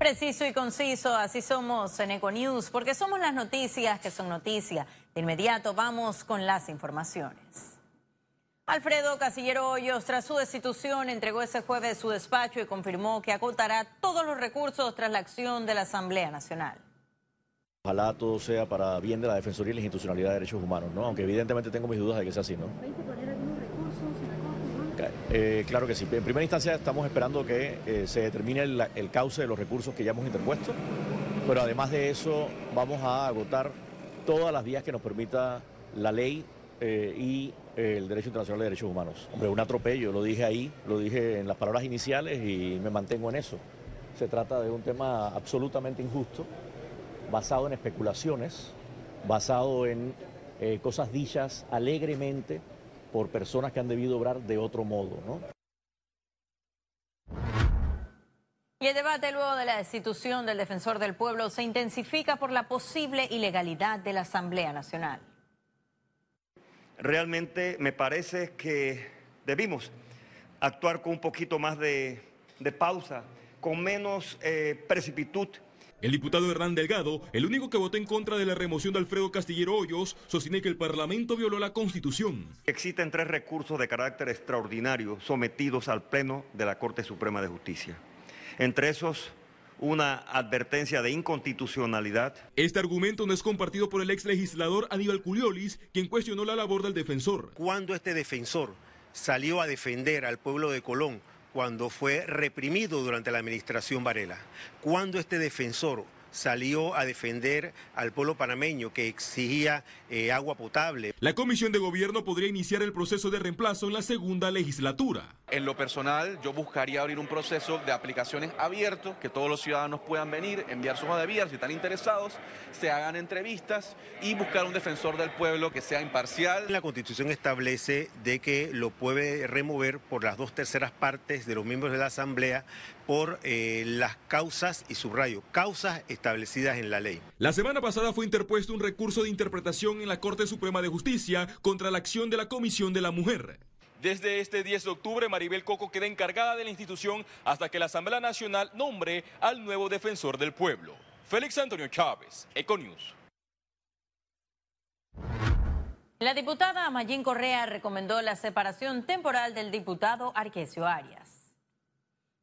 Preciso y conciso, así somos en Econews, porque somos las noticias que son noticias. De inmediato vamos con las informaciones. Alfredo Casillero Hoyos, tras su destitución, entregó ese jueves su despacho y confirmó que agotará todos los recursos tras la acción de la Asamblea Nacional. Ojalá todo sea para bien de la Defensoría y la institucionalidad de derechos humanos, ¿no? Aunque evidentemente tengo mis dudas de que sea así, ¿no? Eh, claro que sí. En primera instancia estamos esperando que eh, se determine el, cauce de los recursos que ya hemos interpuesto, pero además de eso vamos a agotar todas las vías que nos permita la ley eh, y el derecho internacional de derechos humanos. Hombre, un atropello, lo dije ahí, lo dije en las palabras iniciales y me mantengo en eso. Se trata de un tema absolutamente injusto, basado en especulaciones, basado en cosas dichas alegremente por personas que han debido obrar de otro modo. ¿no? Y el debate luego de la destitución del defensor del pueblo se intensifica por la posible ilegalidad de la Asamblea Nacional. Realmente me parece que debimos actuar con un poquito más de, pausa, con menos eh, precipitud el diputado Hernán Delgado, el único que votó en contra de la remoción de Alfredo Castillero Hoyos, sostiene que el Parlamento violó la Constitución. Existen tres recursos de carácter extraordinario sometidos al Pleno de la Corte Suprema de Justicia. Entre esos, una advertencia de inconstitucionalidad. Este argumento no es compartido por el ex legislador Aníbal Culiolis, quien cuestionó la labor del defensor. Cuando este defensor salió a defender al pueblo de Colón cuando fue reprimido durante la administración Varela, cuando este defensor salió a defender al pueblo panameño que exigía eh, agua potable. La Comisión de Gobierno podría iniciar el proceso de reemplazo en la segunda legislatura. En lo personal, yo buscaría abrir un proceso de aplicaciones abierto, que todos los ciudadanos puedan venir, enviar su hoja de vida si están interesados, se hagan entrevistas y buscar un defensor del pueblo que sea imparcial. La Constitución establece de que lo puede remover por las dos terceras partes de los miembros de la Asamblea por eh, las causas, y subrayo, causas establecidas en la ley. La semana pasada fue interpuesto un recurso de interpretación en la Corte Suprema de Justicia contra la acción de la Comisión de la Mujer. Desde este 10 de octubre, Maribel Coco queda encargada de la institución hasta que la Asamblea Nacional nombre al nuevo defensor del pueblo. Félix Antonio Chávez, Econius. La diputada Mayín Correa recomendó la separación temporal del diputado Arquesio Arias.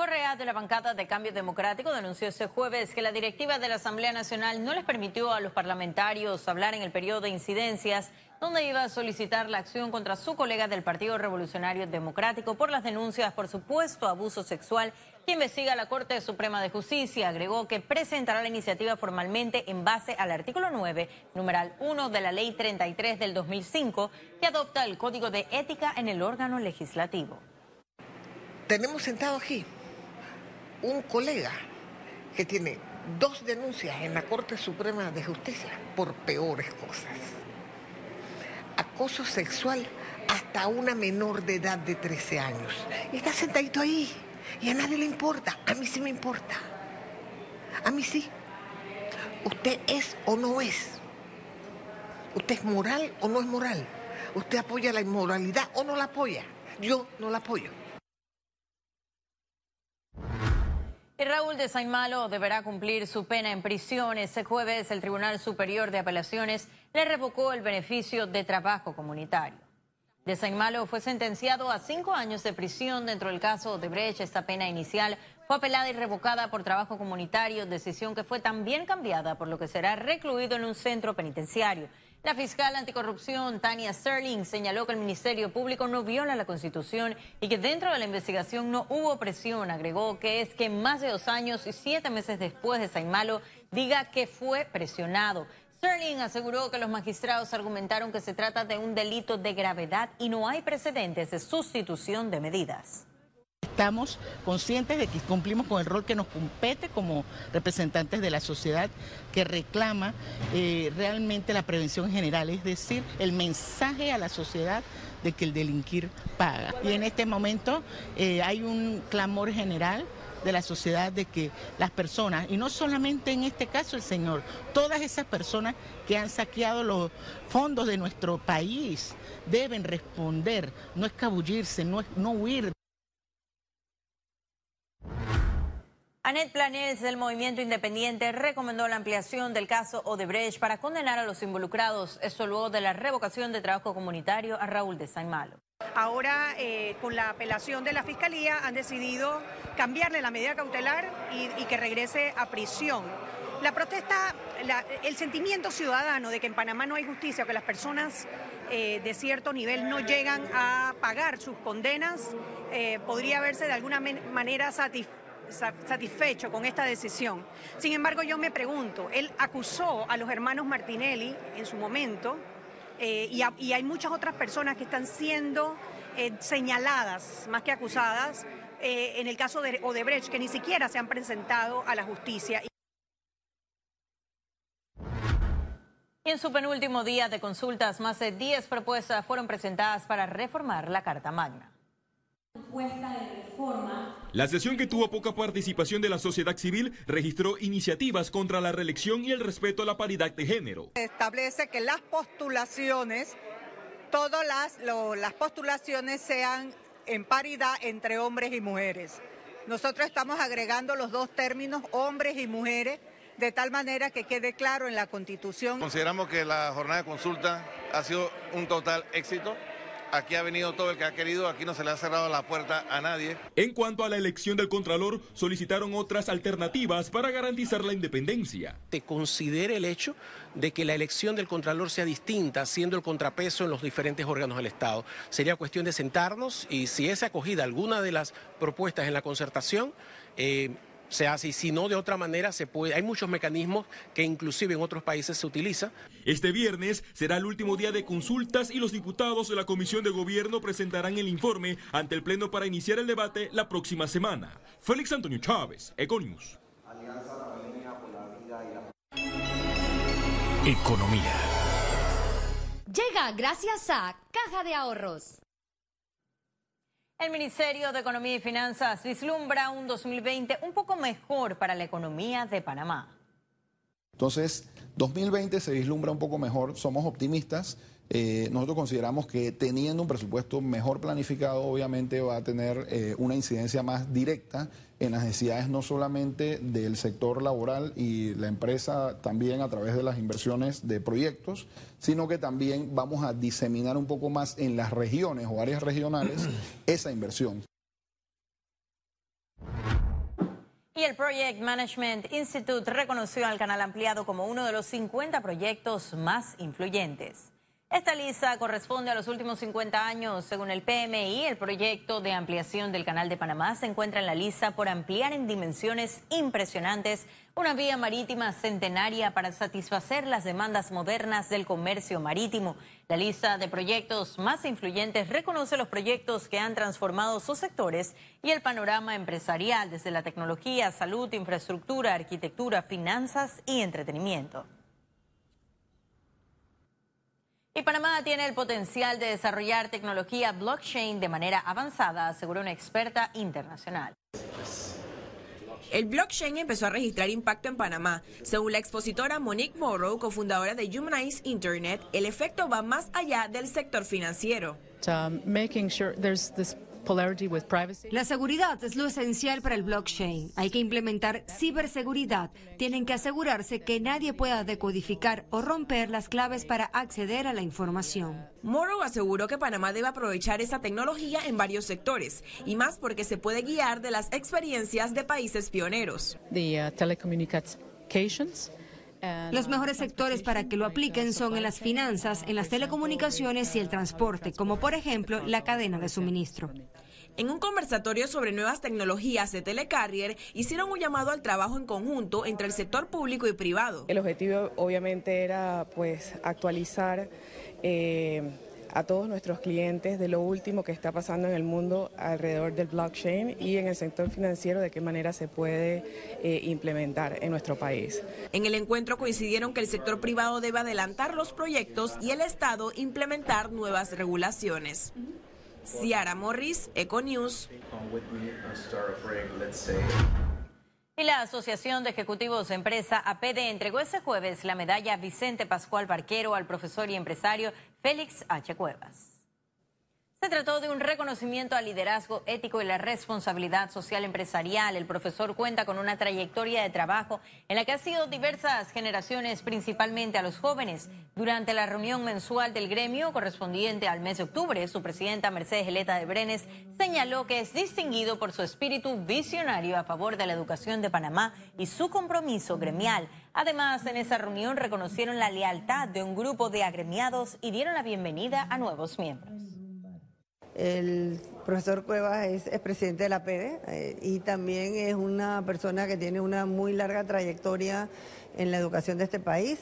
Correa de la bancada de Cambio Democrático denunció ese jueves que la directiva de la Asamblea Nacional no les permitió a los parlamentarios hablar en el periodo de incidencias donde iba a solicitar la acción contra su colega del Partido Revolucionario Democrático por las denuncias por supuesto abuso sexual que investiga la Corte Suprema de Justicia. Agregó que presentará la iniciativa formalmente en base al artículo 9, numeral 1 de la Ley 33 del 2005, que adopta el Código de Ética en el órgano legislativo. Tenemos sentado aquí un colega que tiene dos denuncias en la Corte Suprema de Justicia por peores cosas. Acoso sexual hasta una menor de edad de 13 años. Y está sentadito ahí. Y a nadie le importa. A mí sí me importa. A mí sí. ¿Usted es o no es? ¿Usted es moral o no es moral? ¿Usted apoya la inmoralidad o no la apoya? Yo no la apoyo. Raúl de Saimalo deberá cumplir su pena en prisión. Ese jueves el Tribunal Superior de Apelaciones le revocó el beneficio de trabajo comunitario. De Saimalo fue sentenciado a cinco años de prisión dentro del caso de Brecht. Esta pena inicial fue apelada y revocada por trabajo comunitario, decisión que fue también cambiada por lo que será recluido en un centro penitenciario. La fiscal anticorrupción Tania Sterling señaló que el Ministerio Público no viola la Constitución y que dentro de la investigación no hubo presión. Agregó que es que más de dos años y siete meses después de Saimalo diga que fue presionado. Sterling aseguró que los magistrados argumentaron que se trata de un delito de gravedad y no hay precedentes de sustitución de medidas. Estamos conscientes de que cumplimos con el rol que nos compete como representantes de la sociedad que reclama eh, realmente la prevención general, es decir, el mensaje a la sociedad de que el delinquir paga. Y en este momento eh, hay un clamor general de la sociedad de que las personas, y no solamente en este caso el señor, todas esas personas que han saqueado los fondos de nuestro país deben responder, no escabullirse, no, no huir. Annette Planels del Movimiento Independiente recomendó la ampliación del caso Odebrecht para condenar a los involucrados. Esto luego de la revocación de trabajo comunitario a Raúl de San Malo. Ahora, eh, con la apelación de la Fiscalía, han decidido cambiarle la medida cautelar y, que regrese a prisión. La protesta, el sentimiento ciudadano de que en Panamá no hay justicia, que las personas eh, de cierto nivel no llegan a pagar sus condenas, eh, podría verse de alguna manera satisfecho satisfecho con esta decisión. Sin embargo, yo me pregunto, él acusó a los hermanos Martinelli en su momento eh, y, hay muchas otras personas que están siendo eh, señaladas, más que acusadas, eh, en el caso de Odebrecht, que ni siquiera se han presentado a la justicia. En su penúltimo día de consultas, más de 10 propuestas fueron presentadas para reformar la Carta Magna. La sesión que tuvo poca participación de la sociedad civil registró iniciativas contra la reelección y el respeto a la paridad de género. Establece que las postulaciones, todas las, las postulaciones sean en paridad entre hombres y mujeres. Nosotros estamos agregando los dos términos, hombres y mujeres, de tal manera que quede claro en la Constitución. Consideramos que la jornada de consulta ha sido un total éxito. Aquí ha venido todo el que ha querido, aquí no se le ha cerrado la puerta a nadie. En cuanto a la elección del Contralor, solicitaron otras alternativas para garantizar la independencia. Te considere el hecho de que la elección del Contralor sea distinta, siendo el contrapeso en los diferentes órganos del Estado. Sería cuestión de sentarnos y si es acogida alguna de las propuestas en la concertación, eh, se hace y si no de otra manera se puede. Hay muchos mecanismos que inclusive en otros países se utiliza. Este viernes será el último día de consultas y los diputados de la Comisión de Gobierno presentarán el informe ante el Pleno para iniciar el debate la próxima semana. Félix Antonio Chávez, Econius. Economía. Llega gracias a Caja de Ahorros. El Ministerio de Economía y Finanzas vislumbra un 2020 un poco mejor para la economía de Panamá. Entonces, 2020 se vislumbra un poco mejor, somos optimistas. Eh, nosotros consideramos que teniendo un presupuesto mejor planificado, obviamente va a tener eh, una incidencia más directa en las necesidades no solamente del sector laboral y la empresa también a través de las inversiones de proyectos, sino que también vamos a diseminar un poco más en las regiones o áreas regionales esa inversión. Y el Project Management Institute reconoció al canal ampliado como uno de los 50 proyectos más influyentes. Esta lista corresponde a los últimos 50 años. Según el PMI, el proyecto de ampliación del Canal de Panamá se encuentra en la lista por ampliar en dimensiones impresionantes una vía marítima centenaria para satisfacer las demandas modernas del comercio marítimo. La lista de proyectos más influyentes reconoce los proyectos que han transformado sus sectores y el panorama empresarial desde la tecnología, salud, infraestructura, arquitectura, finanzas y entretenimiento. Y Panamá tiene el potencial de desarrollar tecnología blockchain de manera avanzada, aseguró una experta internacional. El blockchain empezó a registrar impacto en Panamá. Según la expositora Monique Morrow, cofundadora de Humanize Internet, el efecto va más allá del sector financiero. La seguridad es lo esencial para el blockchain. Hay que implementar ciberseguridad. Tienen que asegurarse que nadie pueda decodificar o romper las claves para acceder a la información. Morrow aseguró que Panamá debe aprovechar esa tecnología en varios sectores, y más porque se puede guiar de las experiencias de países pioneros. Uh, los mejores sectores para que lo apliquen son en las finanzas, en las telecomunicaciones y el transporte, como por ejemplo la cadena de suministro. En un conversatorio sobre nuevas tecnologías de telecarrier, hicieron un llamado al trabajo en conjunto entre el sector público y privado. El objetivo obviamente era pues actualizar eh, a todos nuestros clientes de lo último que está pasando en el mundo alrededor del blockchain y en el sector financiero de qué manera se puede eh, implementar en nuestro país. En el encuentro coincidieron que el sector privado debe adelantar los proyectos y el Estado implementar nuevas regulaciones. Ciara Morris, Econews. Y la Asociación de Ejecutivos de Empresa APD entregó ese jueves la medalla Vicente Pascual Barquero al profesor y empresario Félix H. Cuevas. Se trató de un reconocimiento al liderazgo ético y la responsabilidad social empresarial. El profesor cuenta con una trayectoria de trabajo en la que ha sido diversas generaciones, principalmente a los jóvenes. Durante la reunión mensual del gremio correspondiente al mes de octubre, su presidenta Mercedes Geleta de Brenes señaló que es distinguido por su espíritu visionario a favor de la educación de Panamá y su compromiso gremial. Además, en esa reunión reconocieron la lealtad de un grupo de agremiados y dieron la bienvenida a nuevos miembros. El profesor Cuevas es, presidente de la PEDE eh, y también es una persona que tiene una muy larga trayectoria en la educación de este país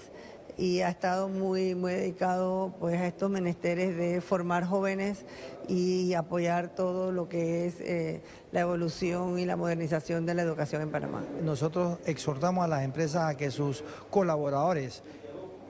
y ha estado muy, muy dedicado pues, a estos menesteres de formar jóvenes y apoyar todo lo que es eh, la evolución y la modernización de la educación en Panamá. Nosotros exhortamos a las empresas a que sus colaboradores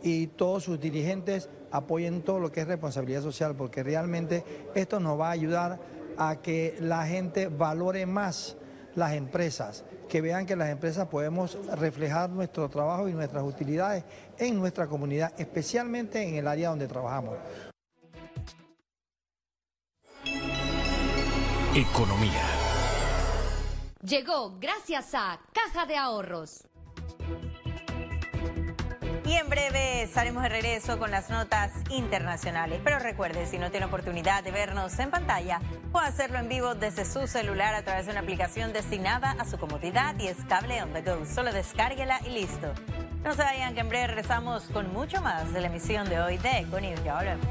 y todos sus dirigentes apoyen todo lo que es responsabilidad social, porque realmente esto nos va a ayudar a que la gente valore más las empresas, que vean que las empresas podemos reflejar nuestro trabajo y nuestras utilidades en nuestra comunidad, especialmente en el área donde trabajamos. Economía. Llegó gracias a Caja de Ahorros. En breve estaremos de regreso con las notas internacionales. Pero recuerde, si no tiene oportunidad de vernos en pantalla, puede hacerlo en vivo desde su celular a través de una aplicación destinada a su comodidad y es cable on the go. Solo descárguela y listo. No se vayan que en breve regresamos con mucho más de la emisión de hoy de Econews. Ya volvemos.